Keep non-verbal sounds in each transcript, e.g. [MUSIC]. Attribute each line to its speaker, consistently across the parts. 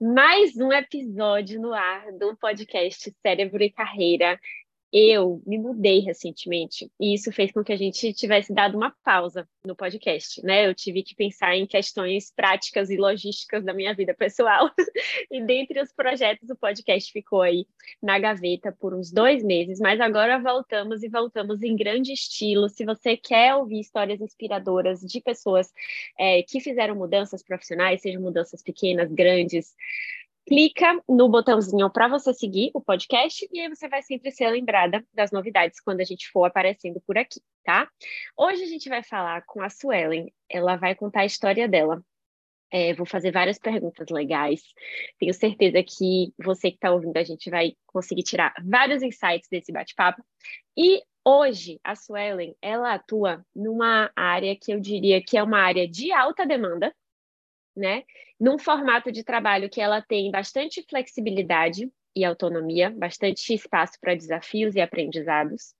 Speaker 1: Mais um episódio no ar do podcast Cérebro e Carreira. Eu me mudei recentemente e isso fez com que a gente tivesse dado uma pausa no podcast, né? Eu tive que pensar em questões práticas e logísticas da minha vida pessoal. [LAUGHS] e dentre os projetos, o podcast ficou aí na gaveta por uns dois meses, mas agora voltamos e voltamos em grande estilo. Se você quer ouvir histórias inspiradoras de pessoas é, que fizeram mudanças profissionais, sejam mudanças pequenas, grandes, clica no botãozinho para você seguir o podcast e aí você vai sempre ser lembrada das novidades quando a gente for aparecendo por aqui, tá? Hoje a gente vai falar com a Suelen, ela vai contar a história dela. É, vou fazer várias perguntas legais. Tenho certeza que você que está ouvindo a gente vai conseguir tirar vários insights desse bate-papo. E hoje a Suelen ela atua numa área que eu diria que é uma área de alta demanda, né? Num formato de trabalho que ela tem bastante flexibilidade e autonomia, bastante espaço para desafios e aprendizados.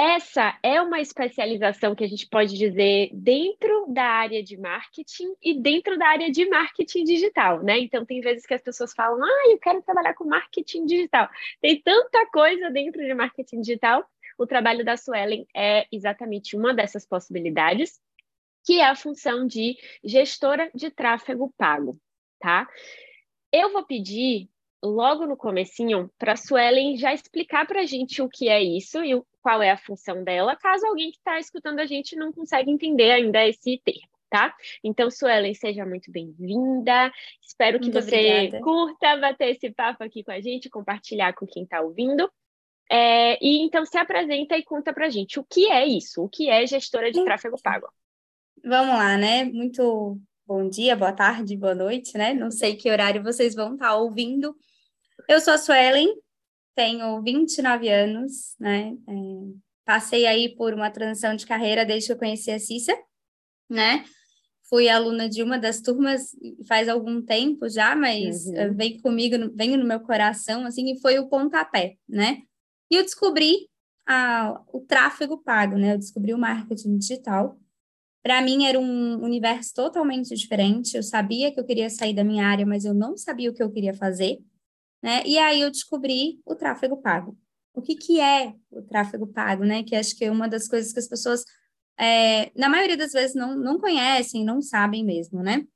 Speaker 1: Essa é uma especialização que a gente pode dizer dentro da área de marketing e dentro da área de marketing digital, né? Então, tem vezes que as pessoas falam, ah, eu quero trabalhar com marketing digital. Tem tanta coisa dentro de marketing digital. O trabalho da Suelen é exatamente uma dessas possibilidades que é a função de gestora de tráfego pago, tá? Eu vou pedir logo no comecinho para a Suelen já explicar para a gente o que é isso e qual é a função dela, caso alguém que está escutando a gente não consiga entender ainda esse termo, tá? Então, Suelen, seja muito bem-vinda. Espero que muito você obrigada. curta bater esse papo aqui com a gente, compartilhar com quem está ouvindo. É, e então se apresenta e conta para a gente o que é isso, o que é gestora de tráfego pago.
Speaker 2: Vamos lá, né? Muito bom dia, boa tarde, boa noite, né? Não sei que horário vocês vão estar ouvindo. Eu sou a Suelen, tenho 29 anos, né? É, passei aí por uma transição de carreira desde que eu conheci a Cissa, né? Fui aluna de uma das turmas faz algum tempo já, mas uhum. vem comigo, vem no meu coração, assim, e foi o pontapé, né? E eu descobri a, o tráfego pago, né? Eu descobri o marketing digital para mim era um universo totalmente diferente. Eu sabia que eu queria sair da minha área, mas eu não sabia o que eu queria fazer, né? E aí eu descobri o tráfego pago. O que que é o tráfego pago, né? Que acho que é uma das coisas que as pessoas, é, na maioria das vezes, não, não conhecem, não sabem mesmo, né?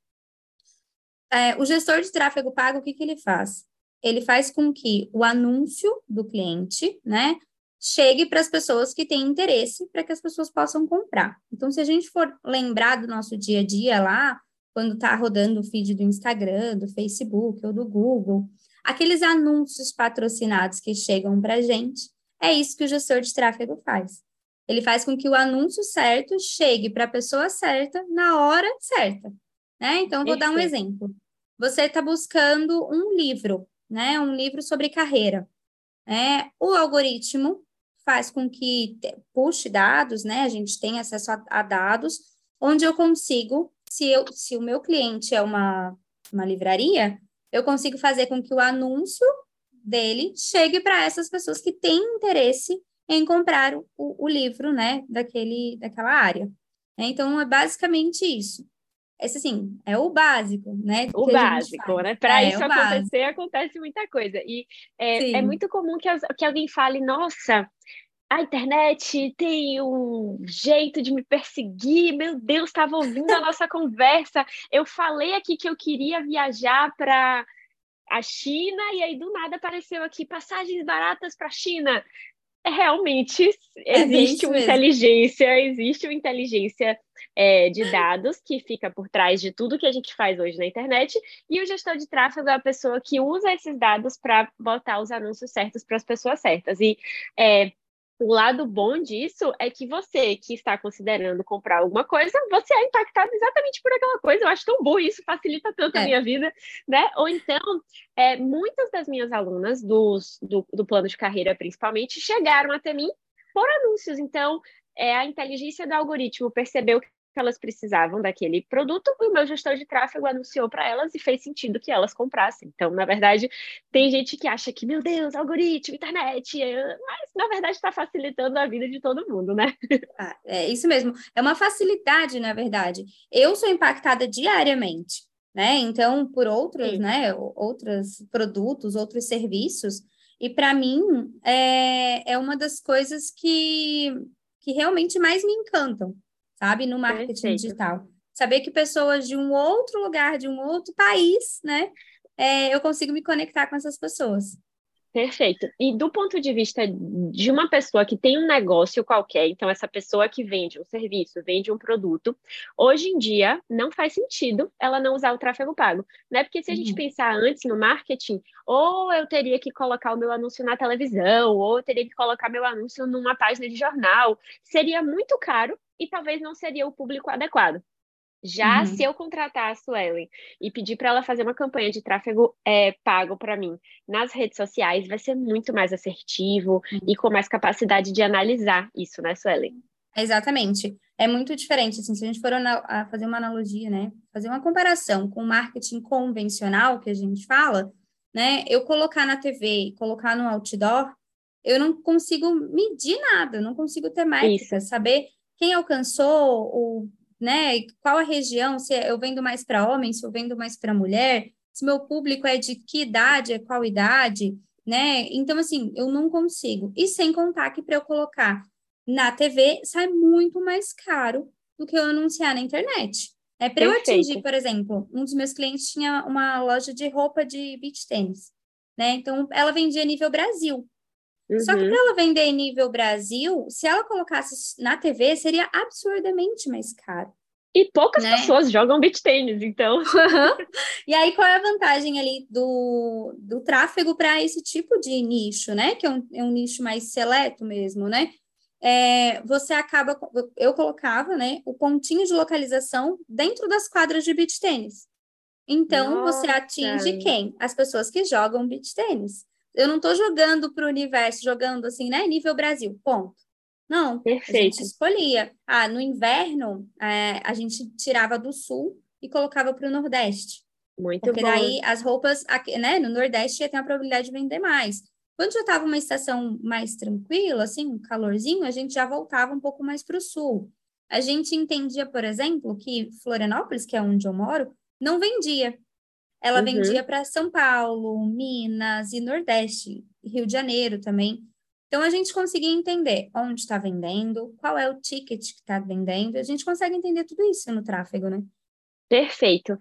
Speaker 2: É, o gestor de tráfego pago, o que que ele faz? Ele faz com que o anúncio do cliente, né, chegue para as pessoas que têm interesse, para que as pessoas possam comprar. Então, se a gente for lembrar do nosso dia a dia lá, quando está rodando o feed do Instagram, do Facebook ou do Google, aqueles anúncios patrocinados que chegam para a gente, é isso que o gestor de tráfego faz. Ele faz com que o anúncio certo chegue para a pessoa certa na hora certa. Né? Então, vou dar um exemplo. Você está buscando um livro, né? um livro sobre carreira. É, o algoritmo faz com que puxe dados, né? A gente tem acesso a, a dados, onde eu consigo, se, eu, se o meu cliente é uma, uma livraria, eu consigo fazer com que o anúncio dele chegue para essas pessoas que têm interesse em comprar o, o livro, né, daquele, daquela área. Então, é basicamente isso. Esse, assim, é o básico, né?
Speaker 1: O básico, né? Para é, isso acontecer, básico. acontece muita coisa. E é, é muito comum que, as, que alguém fale, nossa, a internet tem um jeito de me perseguir. Meu Deus, estava ouvindo a nossa [LAUGHS] conversa. Eu falei aqui que eu queria viajar para a China e aí do nada apareceu aqui passagens baratas para a China. É, realmente é existe uma mesmo. inteligência, existe uma inteligência é, de dados que fica por trás de tudo que a gente faz hoje na internet, e o gestor de tráfego é a pessoa que usa esses dados para botar os anúncios certos para as pessoas certas. E é, o lado bom disso é que você que está considerando comprar alguma coisa, você é impactado exatamente por aquela coisa. Eu acho tão bom isso, facilita tanto é. a minha vida, né? Ou então, é, muitas das minhas alunas dos, do, do plano de carreira, principalmente, chegaram até mim por anúncios. Então, é, a inteligência do algoritmo percebeu que elas precisavam daquele produto, e o meu gestor de tráfego anunciou para elas e fez sentido que elas comprassem. Então, na verdade, tem gente que acha que, meu Deus, algoritmo, internet, mas na verdade está facilitando a vida de todo mundo, né?
Speaker 2: Ah, é isso mesmo. É uma facilidade, na verdade. Eu sou impactada diariamente né? Então, por outros, Sim. né? Outros produtos, outros serviços. E para mim é, é uma das coisas que, que realmente mais me encantam, sabe? No marketing Perfeito. digital. Saber que pessoas de um outro lugar, de um outro país, né? É, eu consigo me conectar com essas pessoas.
Speaker 1: Perfeito. E do ponto de vista de uma pessoa que tem um negócio qualquer, então essa pessoa que vende um serviço, vende um produto, hoje em dia não faz sentido ela não usar o tráfego pago, né? Porque se a gente uhum. pensar antes no marketing, ou eu teria que colocar o meu anúncio na televisão, ou eu teria que colocar meu anúncio numa página de jornal, seria muito caro e talvez não seria o público adequado. Já uhum. se eu contratar a Suelen e pedir para ela fazer uma campanha de tráfego é, pago para mim nas redes sociais, vai ser muito mais assertivo uhum. e com mais capacidade de analisar isso, né, Suelen?
Speaker 2: Exatamente. É muito diferente, assim, se a gente for a fazer uma analogia, né, fazer uma comparação com o marketing convencional que a gente fala, né, eu colocar na TV e colocar no outdoor, eu não consigo medir nada, não consigo ter métrica, saber quem alcançou o né? Qual a região, se eu vendo mais para homem, se eu vendo mais para mulher, se meu público é de que idade, é qual idade, né? Então, assim, eu não consigo. E sem contar que para eu colocar na TV sai muito mais caro do que eu anunciar na internet. É para eu atingir, por exemplo, um dos meus clientes tinha uma loja de roupa de beach tênis, né? Então, ela vendia nível Brasil. Uhum. Só que uhum. para ela vender em nível Brasil, se ela colocasse na TV, seria absurdamente mais caro.
Speaker 1: E poucas né? pessoas jogam beach tênis, então. [LAUGHS]
Speaker 2: e aí, qual é a vantagem ali do, do tráfego para esse tipo de nicho, né? Que é um, é um nicho mais seleto mesmo, né? É, você acaba. Eu colocava né, o pontinho de localização dentro das quadras de beach tênis. Então, Nossa. você atinge quem? As pessoas que jogam beach tênis eu não estou jogando para o universo, jogando assim, né? Nível Brasil, ponto. Não, Perfeito. a gente escolhia. Ah, no inverno, é, a gente tirava do sul e colocava para o Nordeste.
Speaker 1: Muito
Speaker 2: Porque
Speaker 1: bom.
Speaker 2: daí as roupas, aqui, né, no Nordeste ia ter a probabilidade de vender mais. Quando já estava uma estação mais tranquila, assim, um calorzinho, a gente já voltava um pouco mais para o sul. A gente entendia, por exemplo, que Florianópolis, que é onde eu moro, não vendia. Ela uhum. vendia para São Paulo, Minas e Nordeste, Rio de Janeiro também. Então a gente conseguia entender onde está vendendo, qual é o ticket que está vendendo, a gente consegue entender tudo isso no tráfego, né?
Speaker 1: Perfeito.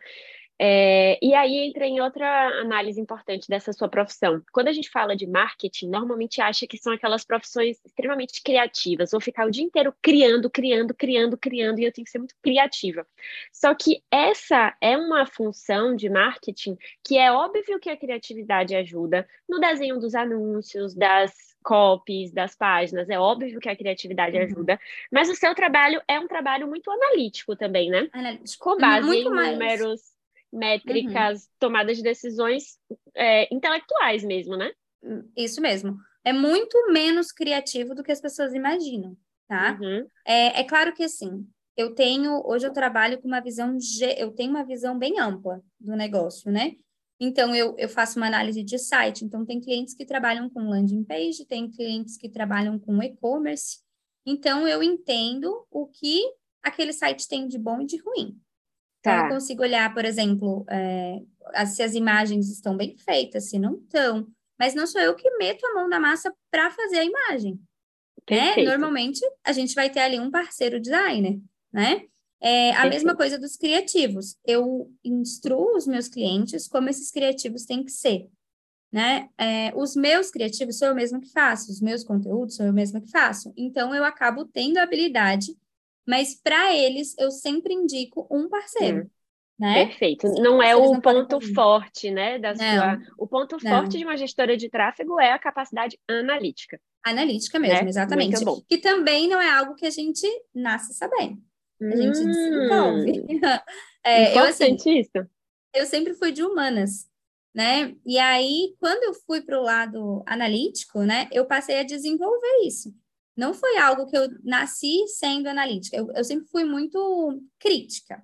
Speaker 1: É, e aí entra em outra análise importante dessa sua profissão. Quando a gente fala de marketing, normalmente acha que são aquelas profissões extremamente criativas, vou ficar o dia inteiro criando, criando, criando, criando, e eu tenho que ser muito criativa. Só que essa é uma função de marketing que é óbvio que a criatividade ajuda no desenho dos anúncios, das copies, das páginas, é óbvio que a criatividade uhum. ajuda, mas o seu trabalho é um trabalho muito analítico também, né?
Speaker 2: Analítico.
Speaker 1: Com base muito em mais. números métricas, uhum. tomadas de decisões é, intelectuais mesmo, né?
Speaker 2: Isso mesmo. É muito menos criativo do que as pessoas imaginam, tá? Uhum. É, é claro que assim, eu tenho, hoje eu trabalho com uma visão, eu tenho uma visão bem ampla do negócio, né? Então, eu, eu faço uma análise de site. Então, tem clientes que trabalham com landing page, tem clientes que trabalham com e-commerce. Então, eu entendo o que aquele site tem de bom e de ruim. Então, tá. eu consigo olhar, por exemplo, é, se as imagens estão bem feitas, se não estão. Mas não sou eu que meto a mão na massa para fazer a imagem. Né? Normalmente, a gente vai ter ali um parceiro designer, né? É, a mesma coisa dos criativos. Eu instruo os meus clientes como esses criativos têm que ser. Né? É, os meus criativos sou eu mesma que faço, os meus conteúdos sou eu mesma que faço. Então, eu acabo tendo a habilidade mas para eles eu sempre indico um parceiro. Hum. Né?
Speaker 1: Perfeito. Não é o não ponto forte, né? Da sua... O ponto não. forte de uma gestora de tráfego é a capacidade analítica.
Speaker 2: Analítica mesmo, né? exatamente. Que também não é algo que a gente nasce sabendo. A gente hum. desenvolve. [LAUGHS]
Speaker 1: é, eu, assim, isso.
Speaker 2: Eu sempre fui de humanas, né? E aí, quando eu fui para o lado analítico, né? Eu passei a desenvolver isso não foi algo que eu nasci sendo analítica. Eu, eu sempre fui muito crítica,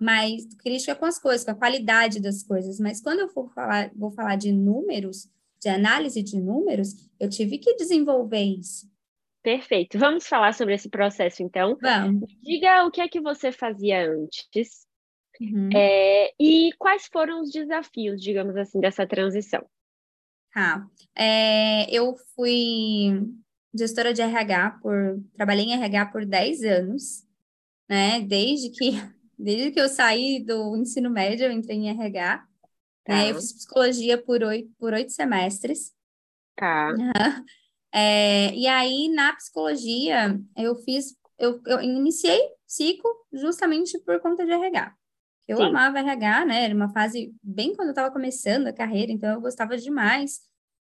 Speaker 2: mas crítica com as coisas, com a qualidade das coisas. Mas quando eu for falar, vou falar de números, de análise de números, eu tive que desenvolver isso.
Speaker 1: Perfeito. Vamos falar sobre esse processo, então.
Speaker 2: Vamos.
Speaker 1: Diga o que é que você fazia antes Uhum. É, e quais foram os desafios, digamos assim, dessa transição?
Speaker 2: Tá. É, eu fui gestora de RH por trabalhei em RH por 10 anos, né? Desde que [LAUGHS] desde que eu saí do ensino médio, eu entrei em RH. Né? Tá. Né? Eu fiz psicologia por oito, por oito semestres.
Speaker 1: Tá.
Speaker 2: É, e aí, na psicologia, eu fiz, eu, eu iniciei ciclo justamente por conta de RH. Eu Sim. amava RH, né? Era uma fase bem quando eu estava começando a carreira, então eu gostava demais.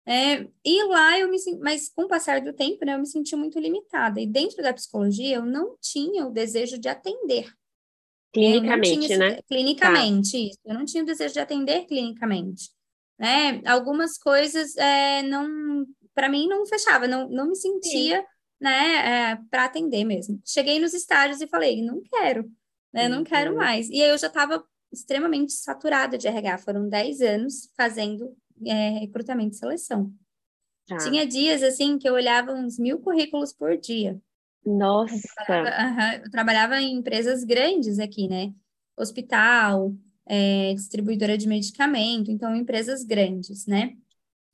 Speaker 2: É, e lá eu me mas com o passar do tempo, né, eu me senti muito limitada. E dentro da psicologia, eu não tinha o desejo de atender.
Speaker 1: Clinicamente,
Speaker 2: esse,
Speaker 1: né?
Speaker 2: Clinicamente, tá. isso. Eu não tinha o desejo de atender clinicamente. Né? Algumas coisas é, não, para mim, não fechava, não, não me sentia, Sim. né, é, para atender mesmo. Cheguei nos estágios e falei, não quero, né? Não quero uhum. mais. E aí eu já estava extremamente saturada de RH. Foram 10 anos fazendo é, recrutamento e seleção. Tá. Tinha dias, assim, que eu olhava uns mil currículos por dia.
Speaker 1: Nossa!
Speaker 2: Eu trabalhava, eu trabalhava em empresas grandes aqui, né? Hospital, é, distribuidora de medicamento, então empresas grandes, né?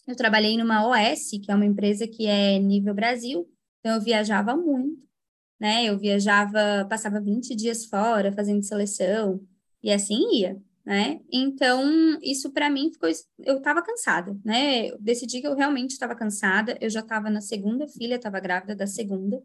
Speaker 2: Eu trabalhei numa OS, que é uma empresa que é nível Brasil, então eu viajava muito, né? Eu viajava, passava 20 dias fora fazendo seleção, e assim ia né? Então, isso para mim ficou. Eu estava cansada, né? Eu decidi que eu realmente estava cansada. Eu já estava na segunda filha, estava grávida da segunda,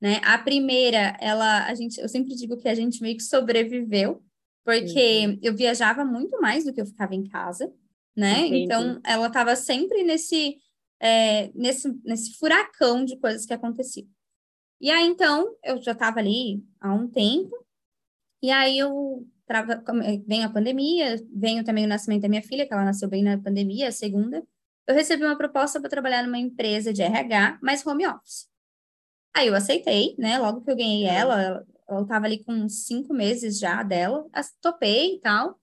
Speaker 2: né? A primeira, ela, a gente, eu sempre digo que a gente meio que sobreviveu, porque uhum. eu viajava muito mais do que eu ficava em casa, né? Entendi. Então, ela estava sempre nesse, é, nesse, nesse furacão de coisas que aconteciam. E aí, então, eu já estava ali há um tempo, e aí eu eh, vem a pandemia, veio também o nascimento da minha filha, que ela nasceu bem na pandemia, a segunda. Eu recebi uma proposta para trabalhar numa empresa de RH, mas home office. Aí eu aceitei, né? Logo que eu ganhei uhum. ela, ela estava ali com cinco meses já dela, topei e tal.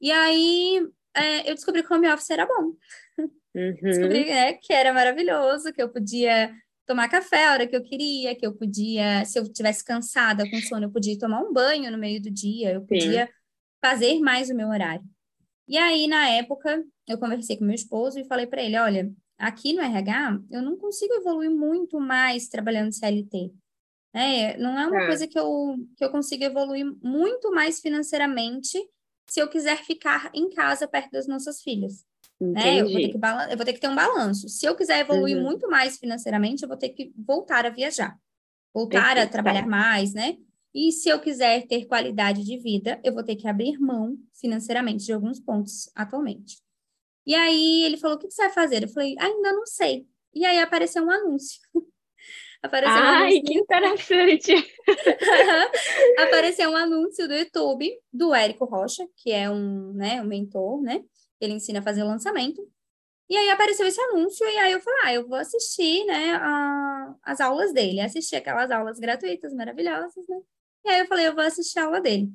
Speaker 2: E aí é, eu descobri que home office era bom. [LAUGHS] Uhum. Descobri é, que era maravilhoso, que eu podia tomar café a hora que eu queria, que eu podia, se eu tivesse cansada com sono, eu podia tomar um banho no meio do dia, eu podia Sim. fazer mais o meu horário. E aí, na época, eu conversei com meu esposo e falei para ele: olha, aqui no RH, eu não consigo evoluir muito mais trabalhando CLT. É, não é uma é. coisa que eu, que eu consiga evoluir muito mais financeiramente se eu quiser ficar em casa perto das nossas filhas. Né? Eu, vou ter que eu vou ter que ter um balanço. Se eu quiser evoluir uhum. muito mais financeiramente, eu vou ter que voltar a viajar, voltar Perfeito. a trabalhar mais, né? E se eu quiser ter qualidade de vida, eu vou ter que abrir mão financeiramente de alguns pontos atualmente. E aí ele falou: o que você vai fazer? Eu falei: ainda não sei. E aí apareceu um anúncio. [LAUGHS]
Speaker 1: apareceu Ai, um anúncio... que interessante!
Speaker 2: apareceu um anúncio do YouTube do Érico Rocha, que é um, né, um mentor, né? Ele ensina a fazer o lançamento. E aí apareceu esse anúncio, e aí eu falei, ah, eu vou assistir, né, a, as aulas dele. Assisti aquelas aulas gratuitas, maravilhosas, né? E aí eu falei, eu vou assistir a aula dele.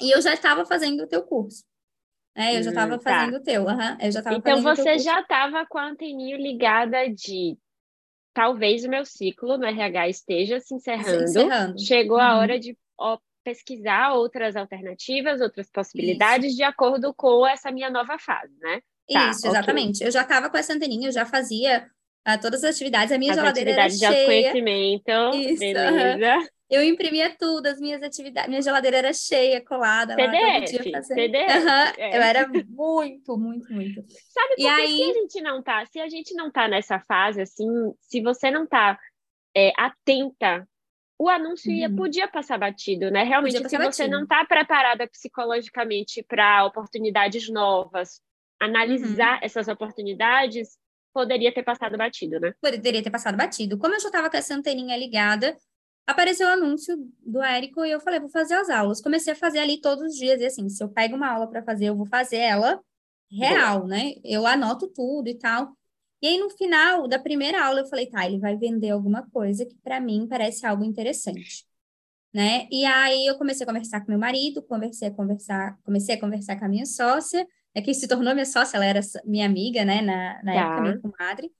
Speaker 2: E eu já estava fazendo o teu curso. Né? Eu já estava hum, tá. fazendo o teu, uhum. eu já
Speaker 1: Então você já estava com a anteninha ligada de talvez o meu ciclo no RH esteja se encerrando. Se encerrando. Chegou uhum. a hora de ó, pesquisar outras alternativas, outras possibilidades Isso. de acordo com essa minha nova fase, né?
Speaker 2: Tá, Isso, exatamente. Okay. Eu já estava com essa anteninha, eu já fazia uh, todas as atividades, a minha as geladeira era cheia. de
Speaker 1: autoconhecimento, Isso, beleza.
Speaker 2: Eu imprimia tudo, as minhas atividades, minha geladeira era cheia, colada.
Speaker 1: PDF, lá, PDF.
Speaker 2: Uhum, é. Eu era muito, muito, muito.
Speaker 1: Sabe por e que, aí... que a gente não tá? Se a gente não tá nessa fase, assim, se você não tá é, atenta o anúncio ia, uhum. podia passar batido, né? Realmente, se batido. você não está preparada psicologicamente para oportunidades novas, analisar uhum. essas oportunidades, poderia ter passado batido, né?
Speaker 2: Poderia ter passado batido. Como eu já estava com essa anteninha ligada, apareceu o anúncio do Érico e eu falei, vou fazer as aulas. Comecei a fazer ali todos os dias, e assim, se eu pego uma aula para fazer, eu vou fazer ela real, Boa. né? Eu anoto tudo e tal. E aí, no final da primeira aula, eu falei, tá, ele vai vender alguma coisa que para mim parece algo interessante, né? E aí eu comecei a conversar com meu marido, comecei a conversar, comecei a conversar com a minha sócia, né, que se tornou minha sócia, ela era minha amiga, né, na, na tá. época, minha comadre.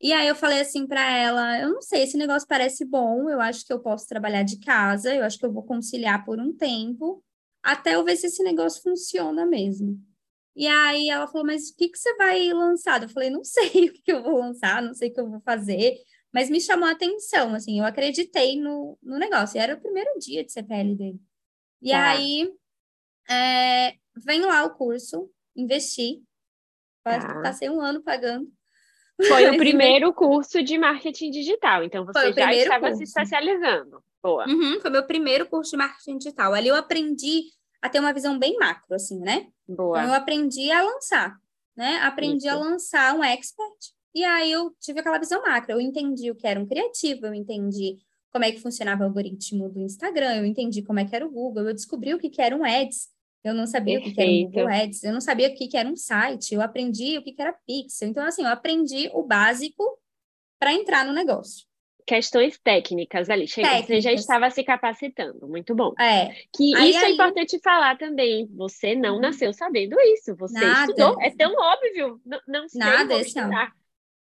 Speaker 2: E aí eu falei assim para ela, eu não sei, esse negócio parece bom, eu acho que eu posso trabalhar de casa, eu acho que eu vou conciliar por um tempo, até eu ver se esse negócio funciona mesmo. E aí ela falou, mas o que, que você vai lançar? Eu falei, não sei [LAUGHS] o que eu vou lançar, não sei o que eu vou fazer, mas me chamou a atenção, assim, eu acreditei no, no negócio. E era o primeiro dia de CPL dele. E tá. aí, é, vem lá o curso, investi, tá. passei um ano pagando.
Speaker 1: Foi o [LAUGHS] primeiro curso de marketing digital, então você já estava curso. se especializando. Boa.
Speaker 2: Uhum, foi meu primeiro curso de marketing digital. Ali eu aprendi a ter uma visão bem macro, assim, né? Boa. Então, eu aprendi a lançar, né? Aprendi Isso. a lançar um expert, e aí eu tive aquela visão macro. Eu entendi o que era um criativo, eu entendi como é que funcionava o algoritmo do Instagram, eu entendi como é que era o Google, eu descobri o que, que era um Ads, eu não sabia Perfeito. o que, era um Google Ads, eu não sabia o que, que era um site, eu aprendi o que, que era Pixel. Então, assim, eu aprendi o básico para entrar no negócio
Speaker 1: questões técnicas ali. Técnicas. Você já estava se capacitando, muito bom.
Speaker 2: É.
Speaker 1: Que aí, isso é aí... é importante falar também. Você não uhum. nasceu sabendo isso, você Nada. estudou. É tão óbvio, não, não sei
Speaker 2: Nada, como estudar,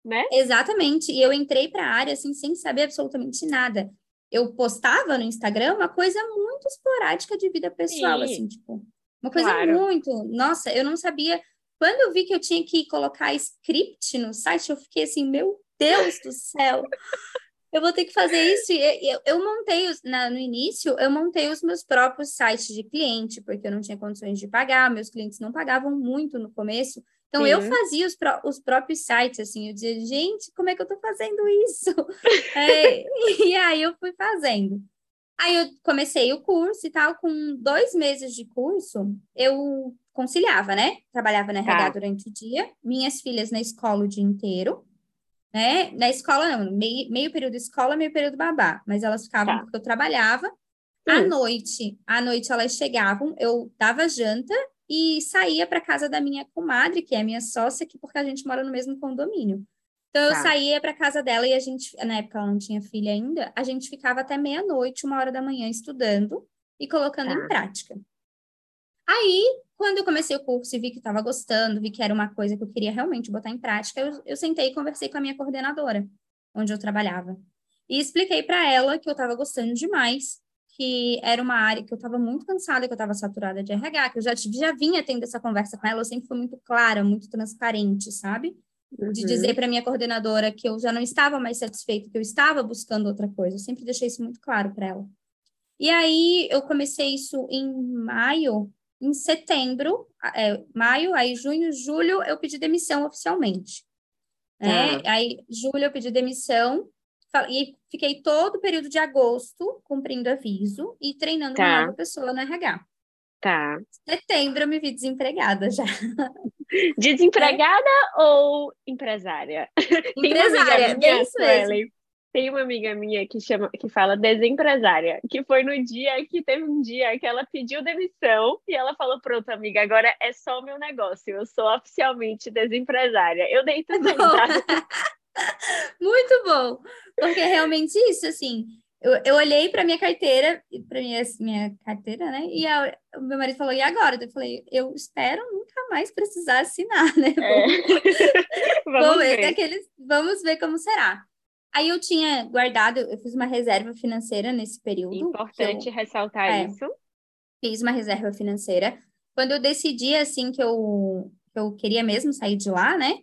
Speaker 1: né?
Speaker 2: Exatamente. E eu entrei para a área assim sem saber absolutamente nada. Eu postava no Instagram uma coisa muito esporádica de vida pessoal, Sim. assim, tipo, uma coisa claro. muito. Nossa, eu não sabia. Quando eu vi que eu tinha que colocar script no site, eu fiquei assim, meu Deus do céu eu vou ter que fazer isso. Eu, eu montei, os, na, no início, eu montei os meus próprios sites de cliente, porque eu não tinha condições de pagar, meus clientes não pagavam muito no começo. Então, Sim. eu fazia os, pró os próprios sites, assim, eu dizia, gente, como é que eu tô fazendo isso? [LAUGHS] é, e aí eu fui fazendo. Aí eu comecei o curso e tal, com dois meses de curso, eu conciliava, né? Trabalhava na RH tá. durante o dia, minhas filhas na escola o dia inteiro, né? Na escola, não, meio, meio período escola, meio período babá, mas elas ficavam tá. porque eu trabalhava. À noite, à noite elas chegavam, eu dava janta e saía para casa da minha comadre, que é minha sócia, aqui porque a gente mora no mesmo condomínio. Então, tá. eu saía para casa dela e a gente, na época ela não tinha filha ainda, a gente ficava até meia-noite, uma hora da manhã, estudando e colocando tá. em prática. Aí, quando eu comecei o curso e vi que estava gostando, vi que era uma coisa que eu queria realmente botar em prática, eu, eu sentei e conversei com a minha coordenadora, onde eu trabalhava. E expliquei para ela que eu estava gostando demais, que era uma área que eu estava muito cansada, que eu estava saturada de RH, que eu já, já vinha tendo essa conversa com ela, eu sempre fui muito clara, muito transparente, sabe? Uhum. De dizer para minha coordenadora que eu já não estava mais satisfeita, que eu estava buscando outra coisa. Eu sempre deixei isso muito claro para ela. E aí eu comecei isso em maio em setembro, é, maio, aí junho, julho, eu pedi demissão oficialmente. Né? Ah. Aí, julho, eu pedi demissão e fiquei todo o período de agosto cumprindo aviso e treinando tá. uma nova pessoa no RH.
Speaker 1: Tá.
Speaker 2: Setembro eu me vi desempregada já.
Speaker 1: Desempregada é. ou empresária? [LAUGHS]
Speaker 2: Empresária, bem isso mesmo.
Speaker 1: Tem uma amiga minha que chama, que fala desempresária, que foi no dia que teve um dia que ela pediu demissão e ela falou: pronto, amiga, agora é só o meu negócio, eu sou oficialmente desempresária. Eu dei tá? [LAUGHS]
Speaker 2: Muito bom, porque realmente isso, assim, eu, eu olhei para minha carteira, para minha, minha carteira, né? E a, o meu marido falou, e agora? Eu falei, eu espero nunca mais precisar assinar, né?
Speaker 1: É. vamos, [LAUGHS] vamos, ver.
Speaker 2: Aqueles, vamos ver como será. Aí eu tinha guardado, eu fiz uma reserva financeira nesse período.
Speaker 1: Importante eu, ressaltar é, isso.
Speaker 2: Fiz uma reserva financeira. Quando eu decidi, assim, que eu, que eu queria mesmo sair de lá, né?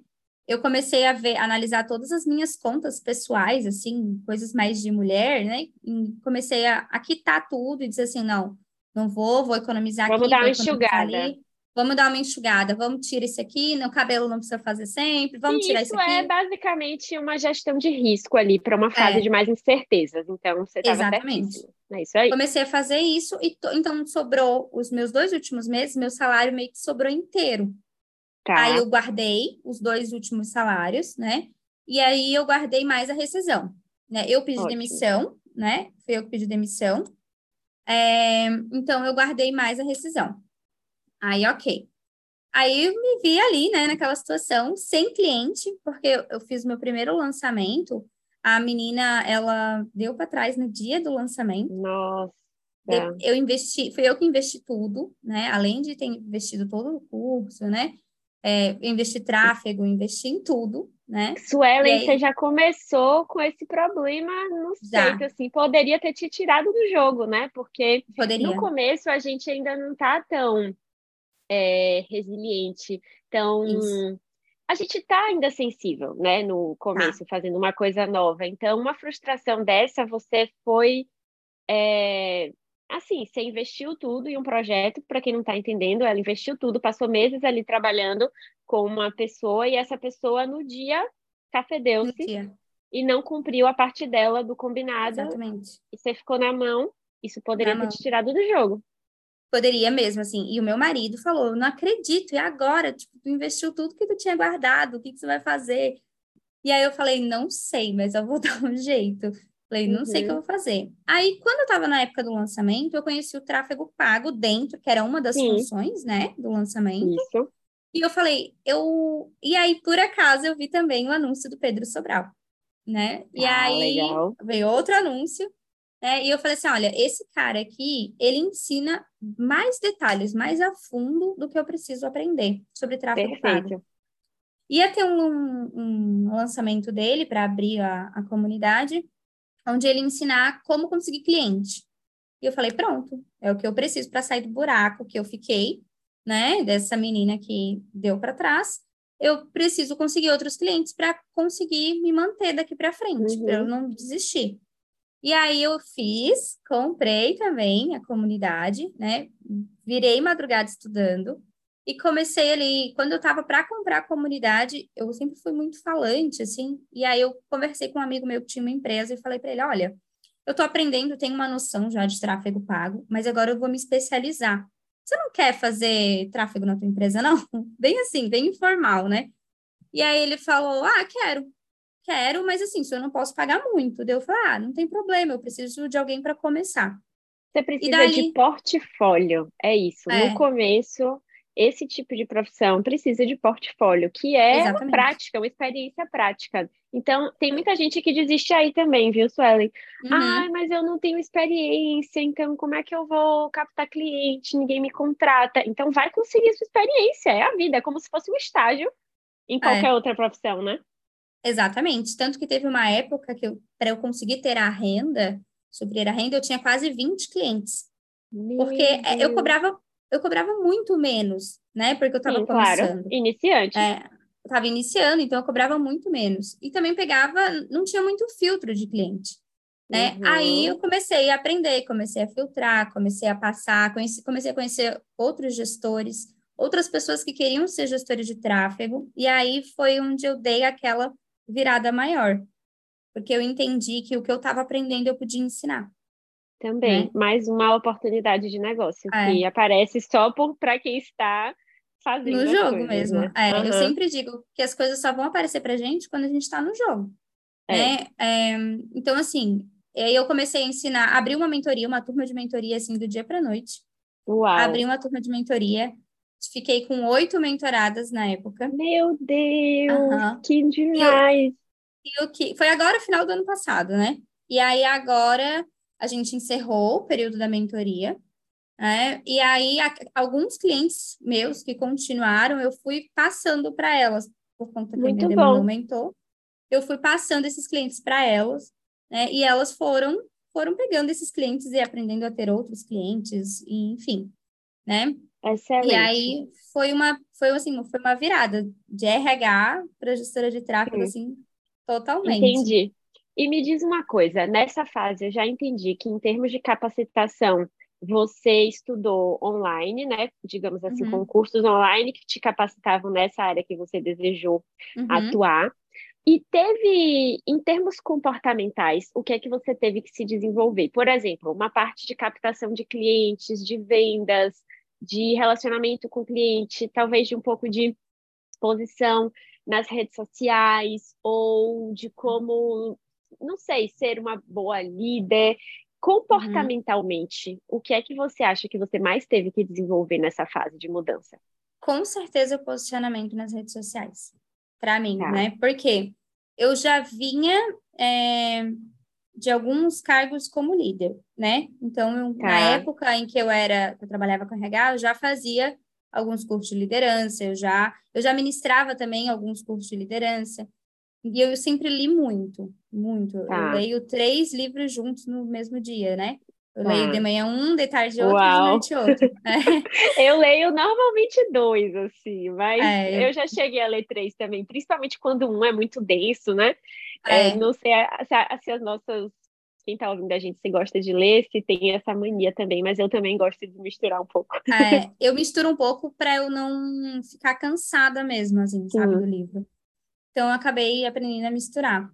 Speaker 2: Eu comecei a ver, analisar todas as minhas contas pessoais, assim, coisas mais de mulher, né? E comecei a, a quitar tudo e dizer assim, não, não vou, vou economizar
Speaker 1: Vamos
Speaker 2: aqui.
Speaker 1: Dar uma enxugada. Ali
Speaker 2: vamos dar uma enxugada, vamos tirar isso aqui, no cabelo não precisa fazer sempre, vamos tirar isso aqui.
Speaker 1: Isso é basicamente uma gestão de risco ali para uma fase é. de mais incertezas. Então, você estava Exatamente. É isso aí.
Speaker 2: Comecei a fazer isso e então sobrou os meus dois últimos meses, meu salário meio que sobrou inteiro. Tá. Aí eu guardei os dois últimos salários, né? E aí eu guardei mais a rescisão, né? Eu pedi Ótimo. demissão, né? Foi eu que pedi demissão. É, então eu guardei mais a rescisão. Aí, ok. Aí eu me vi ali, né, naquela situação, sem cliente, porque eu, fiz meu primeiro lançamento. A menina, ela deu para trás no dia do lançamento.
Speaker 1: Nossa.
Speaker 2: Eu, eu investi, foi eu que investi tudo, né? Além de ter investido todo o curso, né? É, investi tráfego, investi em tudo, né?
Speaker 1: Suelen, aí... você já começou com esse problema, não sei, que, assim, poderia ter te tirado do jogo, né? Porque poderia. no começo a gente ainda não tá tão é, resiliente, tão... Isso. A gente tá ainda sensível, né? No começo, tá. fazendo uma coisa nova. Então, uma frustração dessa, você foi... É, assim, você investiu tudo em um projeto, para quem não está entendendo, ela investiu tudo, passou meses ali trabalhando com uma pessoa e essa pessoa no dia cafedeu-se e não cumpriu a parte dela do combinado.
Speaker 2: Exatamente.
Speaker 1: E você ficou na mão, isso poderia na ter mão. te tirado do jogo.
Speaker 2: Poderia mesmo, assim. E o meu marido falou: não acredito, e agora? Tipo, tu investiu tudo que tu tinha guardado, o que, que você vai fazer? E aí eu falei: não sei, mas eu vou [LAUGHS] dar um jeito. Falei, não uhum. sei o que eu uhum. vou fazer. Aí, quando eu estava na época do lançamento, eu conheci o tráfego pago dentro, que era uma das Sim. funções, né, do lançamento. Isso. E eu falei, eu. E aí, por acaso, eu vi também o anúncio do Pedro Sobral, né? E ah, aí legal. veio outro anúncio, né? E eu falei assim: olha, esse cara aqui, ele ensina mais detalhes, mais a fundo do que eu preciso aprender sobre tráfego Perfeito. pago. Ia ter um, um lançamento dele para abrir a, a comunidade onde ele ensinar como conseguir cliente. E eu falei, pronto, é o que eu preciso para sair do buraco que eu fiquei, né? Dessa menina que deu para trás. Eu preciso conseguir outros clientes para conseguir me manter daqui para frente, uhum. para eu não desistir. E aí eu fiz, comprei também a comunidade, né? Virei madrugada estudando, e comecei ali, quando eu estava para comprar a comunidade, eu sempre fui muito falante, assim, e aí eu conversei com um amigo meu que tinha uma empresa e falei para ele: olha, eu estou aprendendo, tenho uma noção já de tráfego pago, mas agora eu vou me especializar. Você não quer fazer tráfego na tua empresa, não? [LAUGHS] Bem assim, bem informal, né? E aí ele falou: ah, quero, quero, mas assim, se eu não posso pagar muito. Daí eu falei: ah, não tem problema, eu preciso de alguém para começar.
Speaker 1: Você precisa daí... de portfólio, é isso. É. No começo, esse tipo de profissão precisa de portfólio, que é Exatamente. uma prática, uma experiência prática. Então, tem muita gente que desiste aí também, viu, Suelen? Uhum. Ah, mas eu não tenho experiência, então como é que eu vou captar cliente? Ninguém me contrata. Então, vai conseguir sua experiência, é a vida, é como se fosse um estágio em qualquer é. outra profissão, né?
Speaker 2: Exatamente. Tanto que teve uma época que para eu conseguir ter a renda, suprir a renda, eu tinha quase 20 clientes. Meu porque Deus. eu cobrava eu cobrava muito menos, né? Porque eu estava começando.
Speaker 1: Claro, iniciante.
Speaker 2: É, eu estava iniciando, então eu cobrava muito menos. E também pegava, não tinha muito filtro de cliente, né? Uhum. Aí eu comecei a aprender, comecei a filtrar, comecei a passar, conheci, comecei a conhecer outros gestores, outras pessoas que queriam ser gestores de tráfego, e aí foi onde eu dei aquela virada maior, porque eu entendi que o que eu estava aprendendo eu podia ensinar.
Speaker 1: Também, né? mais uma oportunidade de negócio é. que aparece só para quem está fazendo.
Speaker 2: No jogo mesmo. Né? É, uhum. Eu sempre digo que as coisas só vão aparecer para gente quando a gente está no jogo. É. Né? É, então, assim, aí eu comecei a ensinar, abri uma mentoria, uma turma de mentoria, assim, do dia para noite.
Speaker 1: Uau.
Speaker 2: Abri uma turma de mentoria, fiquei com oito mentoradas na época.
Speaker 1: Meu Deus, uhum. que demais!
Speaker 2: E, o que foi agora, final do ano passado, né? E aí agora a gente encerrou o período da mentoria, né? E aí, a, alguns clientes meus que continuaram, eu fui passando para elas, por conta que Muito a minha demanda aumentou, eu fui passando esses clientes para elas, né? E elas foram foram pegando esses clientes e aprendendo a ter outros clientes, e, enfim, né?
Speaker 1: Excelente.
Speaker 2: E aí foi uma foi assim, foi uma virada de RH para gestora de tráfego Sim. assim, totalmente.
Speaker 1: Entendi. E me diz uma coisa, nessa fase eu já entendi que em termos de capacitação, você estudou online, né? Digamos assim, uhum. com cursos online que te capacitavam nessa área que você desejou uhum. atuar. E teve, em termos comportamentais, o que é que você teve que se desenvolver? Por exemplo, uma parte de captação de clientes, de vendas, de relacionamento com o cliente, talvez de um pouco de exposição nas redes sociais, ou de como não sei, ser uma boa líder, comportamentalmente, uhum. o que é que você acha que você mais teve que desenvolver nessa fase de mudança?
Speaker 2: Com certeza o posicionamento nas redes sociais, para mim, tá. né? Porque eu já vinha é, de alguns cargos como líder, né? Então, eu, tá. na época em que eu era, eu trabalhava com RH, eu já fazia alguns cursos de liderança, eu já, eu já ministrava também alguns cursos de liderança. E eu sempre li muito, muito.
Speaker 1: Tá.
Speaker 2: Eu leio três livros juntos no mesmo dia, né? Eu
Speaker 1: Tá.
Speaker 2: leio de manhã um, de tarde outro,
Speaker 1: Uau.
Speaker 2: de noite outro. É. [LAUGHS]
Speaker 1: Eu leio normalmente dois, assim, mas
Speaker 2: É, eu-
Speaker 1: eu já cheguei a ler três também, principalmente quando um é muito denso, né? É,
Speaker 2: É.
Speaker 1: não sei a- se, a- se as nossas. Quem tá ouvindo a gente se gosta de ler, se tem essa mania também, mas eu também gosto de misturar um pouco.
Speaker 2: É, eu misturo um pouco para eu não ficar cansada mesmo, assim, sabe,
Speaker 1: Uhum.
Speaker 2: do livro. Então, eu acabei aprendendo a misturar.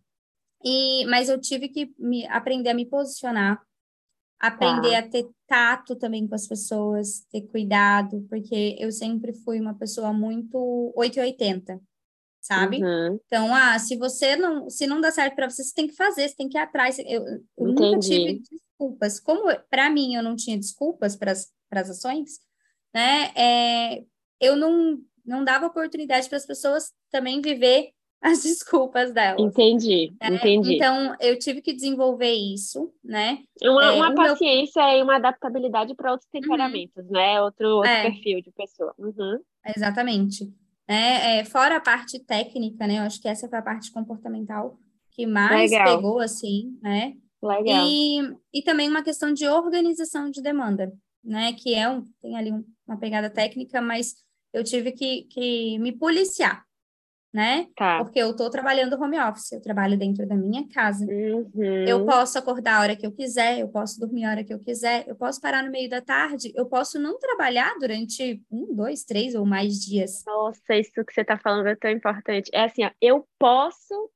Speaker 2: E, mas eu tive que me, aprender a me posicionar, aprender
Speaker 1: Tá.
Speaker 2: a ter tato também com as pessoas, ter cuidado, porque eu sempre fui uma pessoa muito 880, sabe?
Speaker 1: Uhum,
Speaker 2: Então, ah, se você não, se não dá certo para você, você tem que fazer, você tem que ir atrás. Eu, eu nunca tive desculpas. Como para mim eu não tinha desculpas para as ações, né? É, eu não, não dava oportunidade para as pessoas também viver [LAUGHS] as desculpas delas.
Speaker 1: entendi,
Speaker 2: né?
Speaker 1: entendi.
Speaker 2: Então, eu tive que desenvolver isso, né?
Speaker 1: Uma,
Speaker 2: é,
Speaker 1: uma
Speaker 2: o meu-
Speaker 1: paciência e uma adaptabilidade para outros temperamentos, né? Outro, outro
Speaker 2: É.
Speaker 1: perfil de pessoa. Uhum,
Speaker 2: Exatamente. Né? É, fora a parte técnica, né? Eu acho que essa foi a parte comportamental que mais
Speaker 1: Legal.
Speaker 2: pegou, assim, né?
Speaker 1: legal.
Speaker 2: E, e também uma questão de organização de demanda, né? Que é um, tem ali um- uma pegada técnica, mas eu tive que, que me policiar, né?
Speaker 1: Tá.
Speaker 2: Porque eu estou trabalhando home office, eu trabalho dentro da minha casa.
Speaker 1: Uhum.
Speaker 2: Eu posso acordar a hora que eu quiser, eu posso dormir a hora que eu quiser, eu posso parar no meio da tarde, eu posso não trabalhar durante um, dois, três ou mais dias.
Speaker 1: Nossa, isso que você está falando é tão importante. É assim, ó, eu posso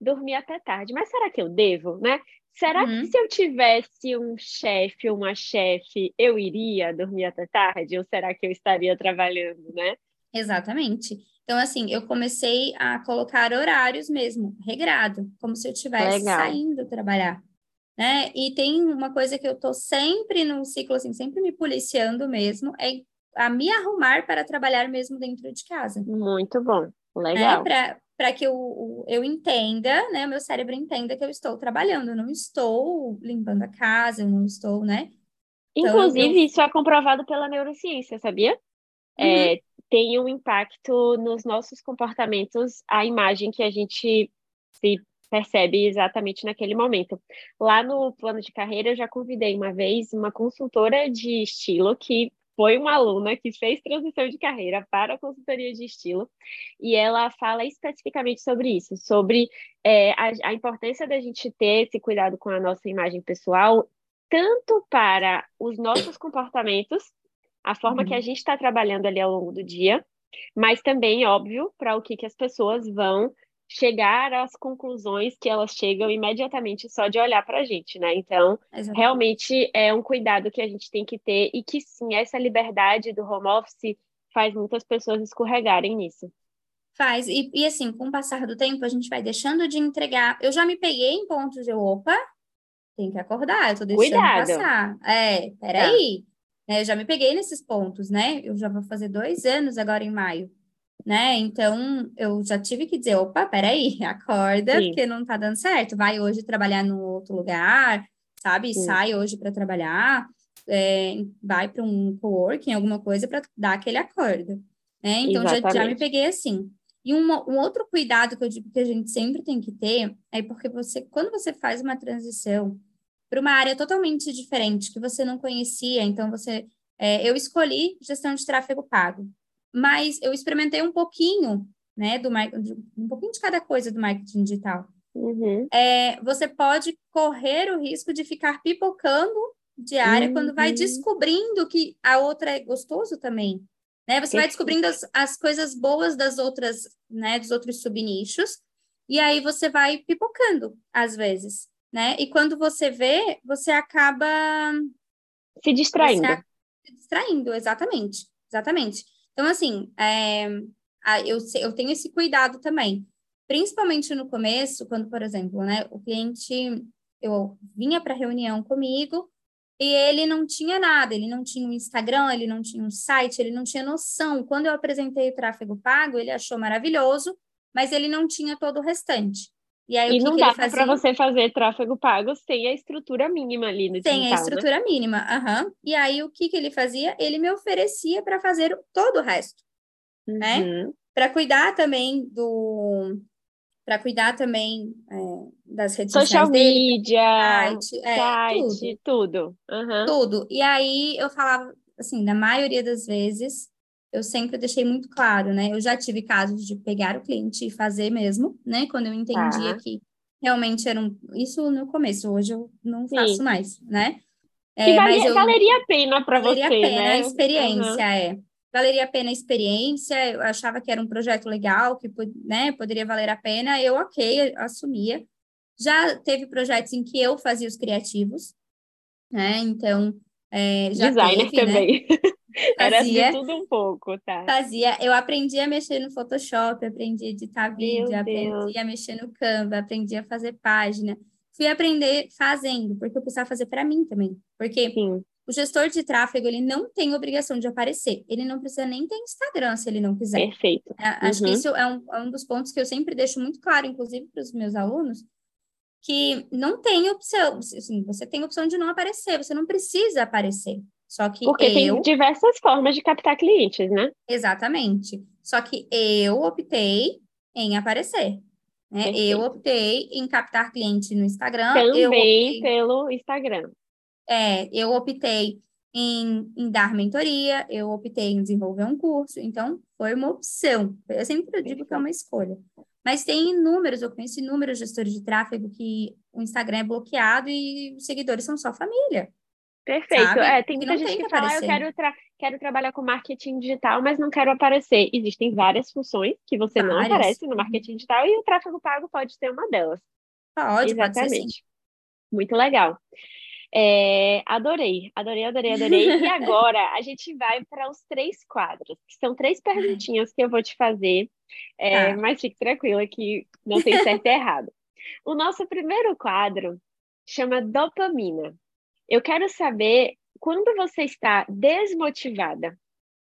Speaker 1: dormir até tarde, mas será que eu devo, né? Será
Speaker 2: Uhum.
Speaker 1: que se eu tivesse um chefe ou uma chefe, eu iria dormir até tarde? Ou será que eu estaria trabalhando, né?
Speaker 2: Exatamente. Então, assim, eu comecei a colocar horários mesmo, regrado, como se eu estivesse
Speaker 1: Legal.
Speaker 2: saindo trabalhar, né? E tem uma coisa que eu tô sempre num ciclo, assim, sempre me policiando mesmo, é a me arrumar para trabalhar mesmo dentro de casa,
Speaker 1: Muito bom,
Speaker 2: né?
Speaker 1: legal.
Speaker 2: Para para que eu, eu entenda, né? O meu cérebro entenda que eu estou trabalhando, eu não estou limpando a casa, eu não estou, né? Então, eu-
Speaker 1: Inclusive,
Speaker 2: eu-
Speaker 1: isso é comprovado pela neurociência, sabia?
Speaker 2: Uhum.
Speaker 1: É, tem um impacto nos nossos comportamentos, a imagem que a gente se percebe exatamente naquele momento. Lá no plano de carreira, eu já convidei uma vez uma consultora de estilo que foi uma aluna que fez transição de carreira para a consultoria de estilo, e ela fala especificamente sobre isso, sobre é, a, a importância da gente ter esse cuidado com a nossa imagem pessoal, tanto para os nossos comportamentos, a forma que a
Speaker 2: Uhum.
Speaker 1: gente está trabalhando ali ao longo do dia, mas também, óbvio, para o que, que as pessoas vão chegar às conclusões que elas chegam imediatamente só de olhar para a gente, né? Então,
Speaker 2: Exatamente.
Speaker 1: realmente é um cuidado que a gente tem que ter e que sim, essa liberdade do home office faz muitas pessoas escorregarem nisso.
Speaker 2: Faz, e, e assim, com o passar do tempo, a gente vai deixando de entregar. Eu já me peguei em pontos de, opa, tem que acordar, eu tô deixando
Speaker 1: Cuidado.
Speaker 2: passar. É, peraí. Né, eu já me peguei nesses pontos, né? Eu já vou fazer dois anos agora em maio, né? Então, eu já tive que dizer, opa, peraí, [LAUGHS] acorda,
Speaker 1: Sim.
Speaker 2: porque não tá dando certo. Vai hoje trabalhar no outro lugar, sabe?
Speaker 1: Sim.
Speaker 2: Sai hoje para trabalhar, é, vai para um coworking, alguma coisa para dar aquele acordo, né? Então, já, já me peguei assim. E uma- um outro cuidado que eu digo que a gente sempre tem que ter é porque você, quando você faz uma transição para uma área totalmente diferente, que você não conhecia, então você. é, eu escolhi gestão de tráfego pago, mas eu experimentei um pouquinho, né, do um pouquinho de cada coisa do marketing digital.
Speaker 1: Uhum.
Speaker 2: É, você pode correr o risco de ficar pipocando de área quando vai
Speaker 1: Uhum.
Speaker 2: descobrindo que a outra é gostoso também. Né? Você vai descobrindo as, as coisas boas das outras, né, dos outros subnichos, e aí você vai pipocando, às vezes, né? E quando você vê, você acaba
Speaker 1: Se distraindo.
Speaker 2: acaba se distraindo, exatamente, exatamente. Então, assim, é, eu, eu tenho esse cuidado também, principalmente no começo, quando, por exemplo, né, o cliente, eu vinha para reunião comigo e ele não tinha nada, ele não tinha um Instagram, ele não tinha um site, ele não tinha noção. Quando eu apresentei o tráfego pago, ele achou maravilhoso, mas ele não tinha todo o restante. E aí,
Speaker 1: E
Speaker 2: que
Speaker 1: não
Speaker 2: que
Speaker 1: dá para você fazer tráfego pago sem a estrutura mínima ali no
Speaker 2: Tem a
Speaker 1: né?
Speaker 2: estrutura mínima, aham. E aí, o que que ele fazia? Ele me oferecia para fazer todo o resto, né?
Speaker 1: Uhum.
Speaker 2: Para cuidar também do, para cuidar também é, das redes
Speaker 1: Social
Speaker 2: sociais
Speaker 1: media,
Speaker 2: site, é,
Speaker 1: site, tudo.
Speaker 2: tudo. Uhum. Tudo. E aí eu falava, assim, na maioria das vezes, eu sempre deixei muito claro, né? Eu já tive casos de pegar o cliente e fazer mesmo, né? Quando eu entendia tá. que realmente era um... Isso no começo, hoje eu não Sim. faço mais, né?
Speaker 1: É, que valia, eu... valeria a pena para você,
Speaker 2: Valeria a pena
Speaker 1: né?
Speaker 2: a experiência, uhum. é. Valeria a pena a experiência, eu achava que era um projeto legal, que né, poderia valer a pena, eu, ok, assumia. Já teve projetos em que eu fazia os criativos, né? Então, é, já
Speaker 1: Designer
Speaker 2: teve,
Speaker 1: né? também. Né? [LAUGHS] Era
Speaker 2: fazia,
Speaker 1: de tudo um pouco, tá?
Speaker 2: Fazia, eu aprendi a mexer no Photoshop, aprendi a editar vídeo, Meu aprendi Deus. a mexer no Canva, aprendi a fazer página. Fui aprender fazendo, porque eu precisava fazer para mim também. Porque Sim. o gestor de tráfego, ele não tem obrigação de aparecer. Ele não precisa nem ter Instagram se ele não quiser.
Speaker 1: Perfeito.
Speaker 2: É, acho que uhum. isso é um, é um dos pontos que eu sempre deixo muito claro, inclusive para os meus alunos, que não tem opção, assim, você tem opção de não aparecer, você não precisa aparecer. Só que
Speaker 1: Porque
Speaker 2: eu...
Speaker 1: tem diversas formas de captar clientes, né?
Speaker 2: Exatamente. Só que eu optei em aparecer. Né? Eu optei em captar cliente no Instagram.
Speaker 1: Também
Speaker 2: optei...
Speaker 1: pelo Instagram.
Speaker 2: É, eu optei em, em, dar mentoria, eu optei em desenvolver um curso, então foi uma opção. Eu sempre digo que é uma escolha. Mas tem inúmeros, eu conheço inúmeros gestores de tráfego que o Instagram é bloqueado e os seguidores são só família.
Speaker 1: Perfeito. Sabe? É, tem muita gente que, que fala, ah, eu quero, tra quero trabalhar com marketing digital, mas não quero aparecer. Existem várias funções que você várias. não aparece no marketing digital e o tráfego pago pode ser uma delas.
Speaker 2: Pode,
Speaker 1: Exatamente.
Speaker 2: Pode
Speaker 1: Muito legal. É, adorei, adorei, adorei, adorei. E agora a gente vai para os três quadros, que são três perguntinhas que eu vou te fazer, é, tá. mas fique tranquila que não tem certo e errado. O nosso primeiro quadro chama dopamina. Eu quero saber quando você está desmotivada,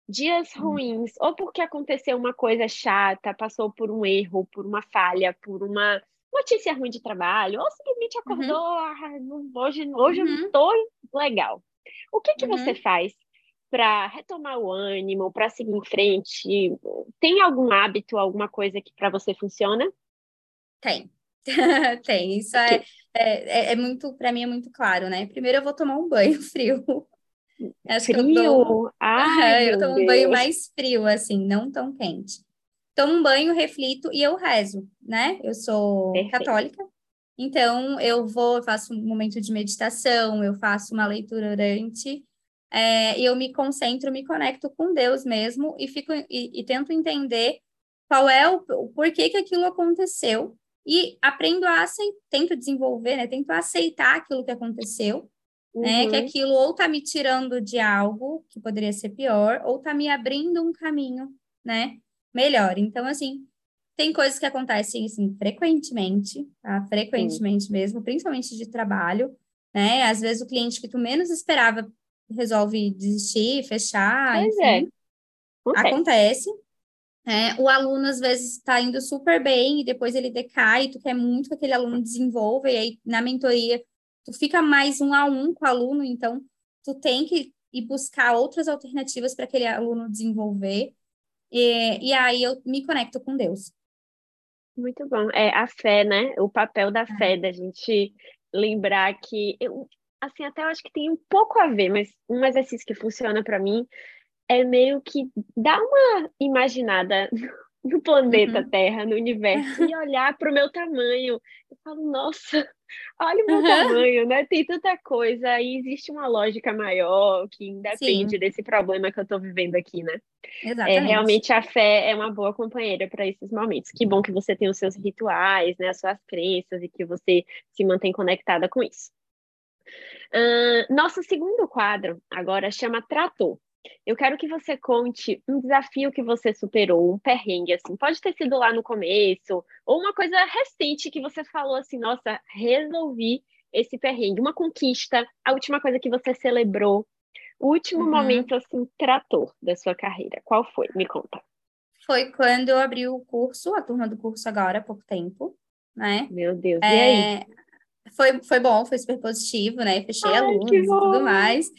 Speaker 1: dias hum. ruins, ou porque aconteceu uma coisa chata, passou por um erro, por uma falha, por uma notícia ruim de trabalho, ou simplesmente acordou, uhum. ah, hoje, hoje uhum. eu não estou legal. O que, que uhum. você faz para retomar o ânimo, para seguir em frente? Tem algum hábito, alguma coisa que para você funciona?
Speaker 2: Tem. [LAUGHS] Tem, isso é, é, é, é, muito, para mim é muito claro, né? Primeiro eu vou tomar um banho [LAUGHS] frio.
Speaker 1: Acho frio? Que eu, tomo, Ai,
Speaker 2: eu tomo um banho mais frio, assim, não tão quente tomo um banho, reflito e eu rezo, né? Eu sou Perfeito. católica, então eu vou, eu faço um momento de meditação, eu faço uma leitura orante, é, e eu me concentro, me conecto com Deus mesmo e fico e, e tento entender qual é o, o, porquê que aquilo aconteceu e aprendo a aceitar, tento desenvolver, né? Tento aceitar aquilo que aconteceu, uhum. né? Que uhum. aquilo ou tá me tirando de algo que poderia ser pior, ou tá me abrindo um caminho, né? melhor. Então, assim, tem coisas que acontecem, assim, frequentemente, tá? Frequentemente Sim. mesmo, principalmente de trabalho, né? Às vezes o cliente que tu menos esperava resolve desistir, fechar, pois é. enfim. É. Acontece. É, o aluno, às vezes, está indo super bem e depois ele decai, tu quer muito que aquele aluno desenvolva, e aí, na mentoria, tu fica mais um a um com o aluno, então, tu tem que ir buscar outras alternativas para aquele aluno desenvolver. E, e aí eu me conecto com Deus.
Speaker 1: Muito bom. É a fé, né? O papel da é. fé, da gente lembrar que eu, assim, até eu acho que tem um pouco a ver, mas um exercício que funciona para mim é meio que dar uma imaginada [LAUGHS] no planeta uhum. Terra, no universo, e olhar para o meu tamanho. Eu falo, nossa, olha o meu uhum. tamanho, né? Tem tanta coisa, e existe uma lógica maior que independe Sim. desse problema que eu estou vivendo aqui, né?
Speaker 2: É, Exatamente.
Speaker 1: É, realmente a fé é uma boa companheira para esses momentos. Que bom que você tem os seus rituais, né, as suas crenças, e que você se mantém conectada com isso. Uh, nosso segundo quadro agora chama Trator. Eu quero que você conte um desafio que você superou, um perrengue, assim. Pode ter sido lá no começo, ou uma coisa recente que você falou assim, nossa, resolvi esse perrengue. Uma conquista, a última coisa que você celebrou, o último uhum. momento, assim, trator da sua carreira. Qual foi? Me conta.
Speaker 2: Foi quando eu abri o curso, a turma do curso agora, há pouco tempo, né?
Speaker 1: Meu Deus, e aí?
Speaker 2: É, foi, foi bom, foi super positivo, né? Fechei Ai, alunos e tudo mais.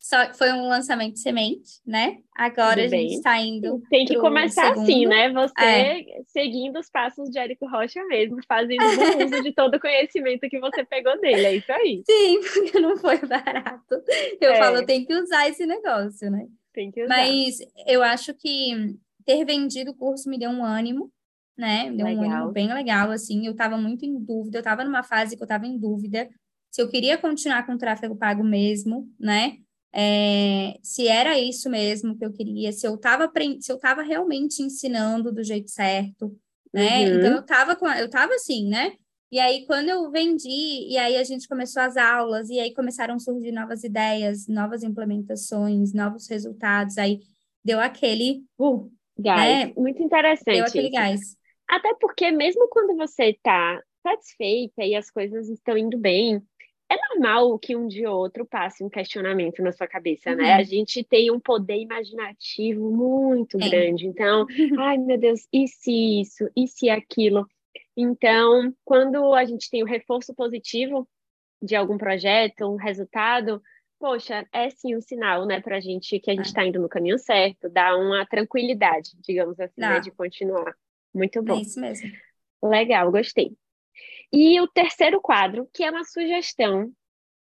Speaker 2: Só foi um lançamento de semente, né? Agora a gente está indo.
Speaker 1: Tem que começar segundo. assim, né? Você é. seguindo os passos de Érico Rocha mesmo, fazendo bom uso de todo o conhecimento que você pegou dele. É isso aí.
Speaker 2: Sim, [LAUGHS] porque não foi barato. Eu é. falo, tem que usar esse negócio, né?
Speaker 1: Tem que usar.
Speaker 2: Mas eu acho que ter vendido o curso me deu um ânimo, né? Me deu legal. um ânimo bem legal, assim. Eu estava muito em dúvida, eu estava numa fase que eu estava em dúvida se eu queria continuar com o tráfego pago mesmo, né? É, se era isso mesmo que eu queria, se eu estava se eu estava realmente ensinando do jeito certo, né? Uhum. Então eu estava com eu estava assim, né? E aí quando eu vendi, e aí a gente começou as aulas, e aí começaram a surgir novas ideias, novas implementações, novos resultados, aí deu aquele uh,
Speaker 1: gás. Né? Muito interessante.
Speaker 2: Deu aquele gás.
Speaker 1: Até porque mesmo quando você está satisfeita e as coisas estão indo bem, é normal que um dia ou outro passe um questionamento na sua cabeça, né? uhum. A gente tem um poder imaginativo muito é. grande. Então, [LAUGHS] ai meu Deus, e se isso? E se aquilo? Então, quando a gente tem o reforço positivo de algum projeto, um resultado, poxa, é sim um sinal, né, pra gente que a gente está é. indo no caminho certo, dá uma tranquilidade, digamos assim, né, de continuar. Muito bom. É
Speaker 2: isso mesmo.
Speaker 1: Legal, gostei. E o terceiro quadro, que é uma sugestão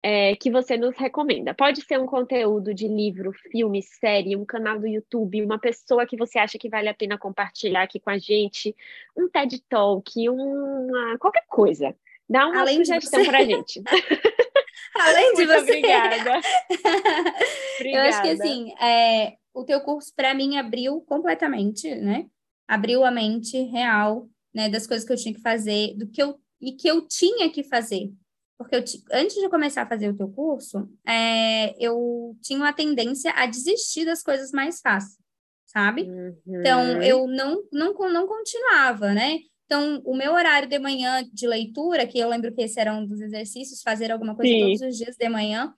Speaker 1: é, que você nos recomenda. Pode ser um conteúdo de livro, filme, série, um canal do YouTube, uma pessoa que você acha que vale a pena compartilhar aqui com a gente, um TED Talk, uma qualquer coisa. Dá uma Além sugestão para a gente. [LAUGHS]
Speaker 2: Além de você.
Speaker 1: Obrigada.
Speaker 2: obrigada. [LAUGHS] Eu acho que assim, é, o teu curso para mim abriu completamente, né? Abriu a mente real, né, das coisas que eu tinha que fazer, do que eu e que eu tinha que fazer. Porque eu, antes de começar a fazer o teu curso, é, eu tinha uma tendência a desistir das coisas mais fáceis, sabe? Uhum. Então, eu não, não, não continuava, né? Então, o meu horário de manhã de leitura, que eu lembro que esse era um dos exercícios, fazer alguma coisa Sim. todos os dias de manhã,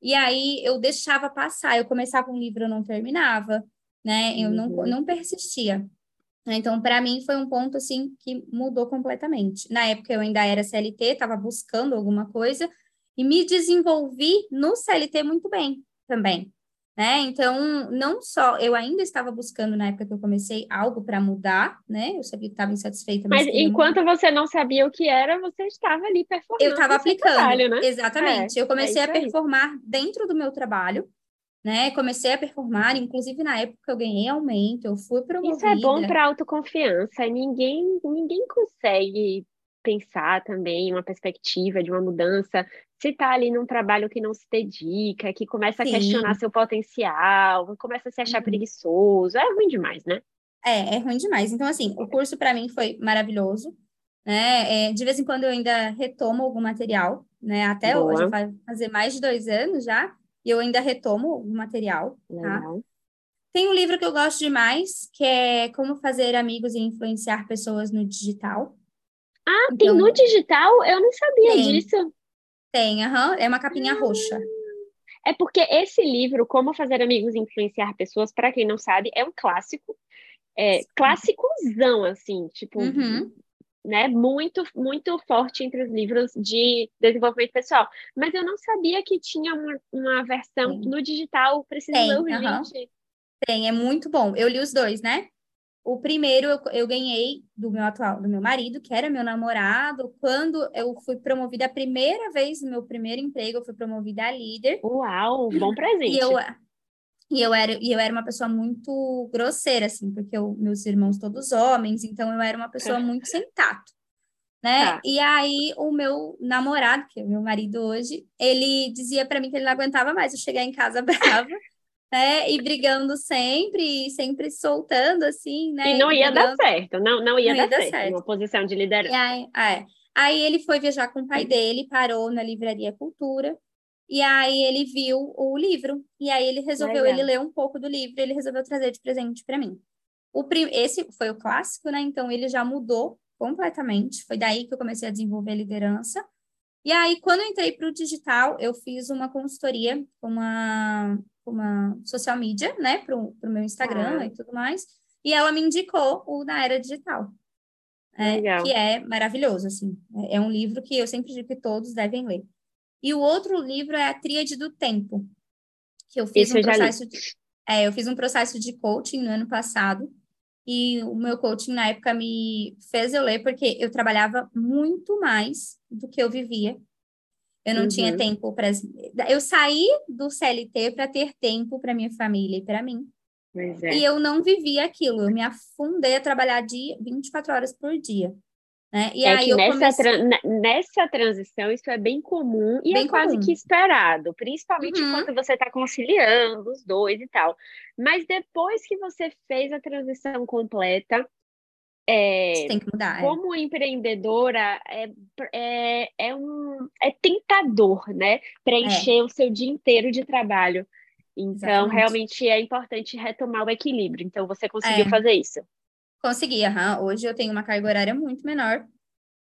Speaker 2: e aí eu deixava passar, eu começava um livro, eu não terminava, né? Eu uhum. não, não persistia. Né? Então, para mim, foi um ponto assim que mudou completamente. Na época, eu ainda era CLT, estava buscando alguma coisa e me desenvolvi no CLT muito bem também. Né? Então, não só eu ainda estava buscando na época que eu comecei algo para mudar, né? Eu sabia que estava insatisfeita.
Speaker 1: Mas, mas enquanto você não sabia o que era, você estava ali performando.
Speaker 2: Eu estava aplicando, trabalho, né? exatamente. É, eu comecei é a performar dentro do meu trabalho né? Comecei a performar, inclusive na época eu ganhei aumento, eu fui promovida.
Speaker 1: Isso é bom para autoconfiança. Ninguém, ninguém consegue pensar também uma perspectiva de uma mudança se está ali num trabalho que não se dedica, que começa Sim. a questionar seu potencial, começa a se achar uhum. preguiçoso, é ruim demais, né?
Speaker 2: É, é ruim demais. Então, assim, o curso para mim foi maravilhoso, né? É, de vez em quando eu ainda retomo algum material, né? Até Boa. hoje, vai fazer mais de dois anos já, e eu ainda retomo o material, tá? Tem um livro que eu gosto demais, que é Como Fazer Amigos e Influenciar Pessoas no Digital.
Speaker 1: Ah, então, tem no digital? Eu não sabia
Speaker 2: tem,
Speaker 1: disso.
Speaker 2: Tem, aham, é uma capinha ah, roxa.
Speaker 1: É porque esse livro, Como Fazer Amigos e Influenciar Pessoas, para quem não sabe, é um clássico. É, clássicozão, assim, tipo,
Speaker 2: uhum
Speaker 1: né, muito, muito forte entre os livros de desenvolvimento pessoal. Mas eu não sabia que tinha uma, uma versão Sim. no digital, preciso Tem, ler urgente. Uhum.
Speaker 2: Tem, é muito bom. Eu li os dois, né? O primeiro eu, eu ganhei do meu atual, do meu marido, que era meu namorado, quando eu fui promovida a primeira vez no meu primeiro emprego, eu fui promovida a líder.
Speaker 1: Uau, bom presente.
Speaker 2: E eu, e eu era, e eu era uma pessoa muito grosseira, assim, porque eu, meus irmãos todos homens, então eu era uma pessoa [LAUGHS] muito sem tato, né? Tá. E aí o meu namorado, que é o meu marido hoje, ele dizia para mim que ele não aguentava mais eu chegar em casa [LAUGHS] brava, né? E brigando sempre, e sempre soltando, assim, né?
Speaker 1: E não ia dar certo, não, não ia, não dar, ia dar certo, certo, uma posição de liderança. E
Speaker 2: aí, é. aí ele foi viajar com o pai dele, parou na livraria Cultura, e aí ele viu o livro, e aí ele resolveu, Legal. ele leu um pouco do livro, ele resolveu trazer de presente para mim. O prim... Esse foi o clássico, né? Então ele já mudou completamente. Foi daí que eu comecei a desenvolver liderança. E aí, quando eu entrei para o digital, eu fiz uma consultoria com uma, uma social media, né? Para o meu Instagram ah. e tudo mais. E ela me indicou o da Era Digital. É, que é maravilhoso, assim. É, é um livro que eu sempre digo que todos devem ler. E o outro livro é A Tríade do Tempo, que eu fiz um processo de, é, eu fiz um processo de coaching no ano passado e o meu coaching na época me fez eu ler porque eu trabalhava muito mais do que eu vivia. Eu não uhum. tinha tempo para eu saí do CLT para ter tempo para minha família e para mim. É. E eu não vivia aquilo, eu me afundei a trabalhar de 24 horas por dia. Né? E
Speaker 1: é aí que nessa, comecei... tra nessa transição isso é bem comum e bem é quase que esperado, principalmente uhum. quando você está conciliando os dois e tal. Mas depois que você fez a transição completa, é,
Speaker 2: tem que mudar.
Speaker 1: É. Como é. empreendedora, é, é, é, um, é tentador, né? Preencher é. o seu dia inteiro de trabalho. Então, Exatamente. realmente é importante retomar o equilíbrio. Então, você conseguiu é. fazer isso?
Speaker 2: Consegui, aham. Hoje eu tenho uma carga horária muito menor,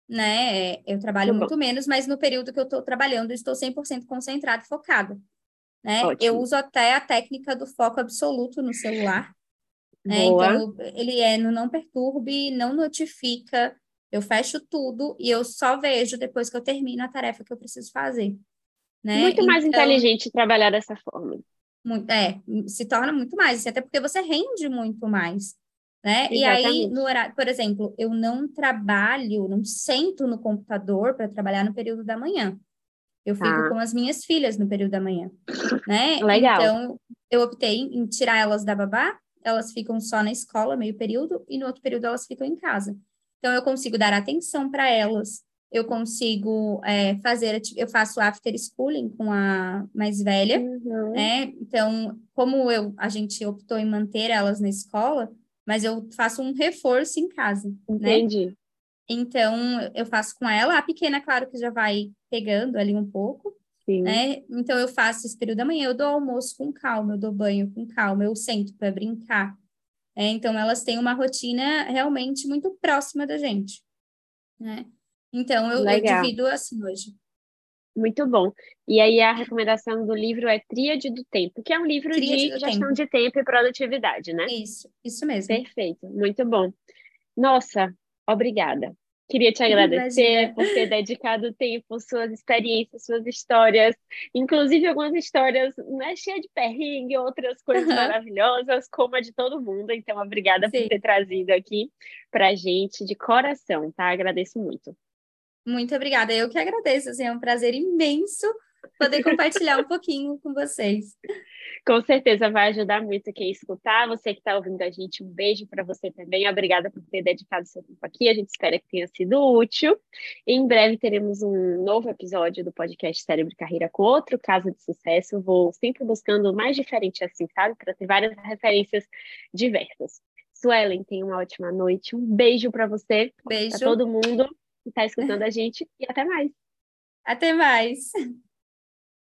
Speaker 2: né? Eu trabalho muito, muito menos, mas no período que eu estou trabalhando, eu estou 100% concentrada e focada. Né? Eu uso até a técnica do foco absoluto no celular. Né? Então, ele é no não perturbe, não notifica, eu fecho tudo e eu só vejo depois que eu termino a tarefa que eu preciso fazer. Né?
Speaker 1: Muito mais então, inteligente trabalhar dessa forma.
Speaker 2: Muito, é, se torna muito mais, até porque você rende muito mais né? E aí, no horário, por exemplo, eu não trabalho, não sento no computador para trabalhar no período da manhã. Eu fico tá. com as minhas filhas no período da manhã, né?
Speaker 1: Legal.
Speaker 2: Então, eu optei em tirar elas da babá, elas ficam só na escola, meio período, e no outro período elas ficam em casa. Então, eu consigo dar atenção para elas, eu consigo é, fazer, eu faço after schooling com a mais velha, uhum. né? Então, como eu, a gente optou em manter elas na escola, mas eu faço um reforço em casa,
Speaker 1: né? Entendi. Né?
Speaker 2: Então, eu faço com ela. A pequena, claro que já vai pegando ali um pouco, Sim. né? Então, eu faço esse período da manhã, eu dou almoço com calma, eu dou banho com calma, eu sento para brincar. É, então, elas têm uma rotina realmente muito próxima da gente, né? Então, eu, eu divido assim hoje.
Speaker 1: Muito bom. E aí a recomendação do livro é Tríade do Tempo, que é um livro Tríade de gestão tempo. de tempo e produtividade, né?
Speaker 2: Isso, isso mesmo.
Speaker 1: Perfeito, muito bom. Nossa, obrigada. Queria te agradecer por ter dedicado tempo, suas experiências, suas histórias, inclusive algumas histórias né, cheias de perrengue, outras coisas uhum. maravilhosas, como a de todo mundo. Então, obrigada Sim. por ter trazido aqui para gente de coração, tá? Agradeço muito.
Speaker 2: Muito obrigada. Eu que agradeço, assim, é um prazer imenso poder compartilhar um pouquinho com vocês.
Speaker 1: Com certeza vai ajudar muito quem escutar. Você que está ouvindo a gente, um beijo para você também. Obrigada por ter dedicado seu tempo aqui. A gente espera que tenha sido útil. Em breve teremos um novo episódio do podcast Cérebro e Carreira com outro caso de sucesso. Vou sempre buscando o mais diferente assim, sabe? Para ter várias referências diversas. Suelen, tenha uma ótima noite. Um beijo para você.
Speaker 2: Beijo.
Speaker 1: Para todo mundo que está escutando a gente e até mais.
Speaker 2: Até mais.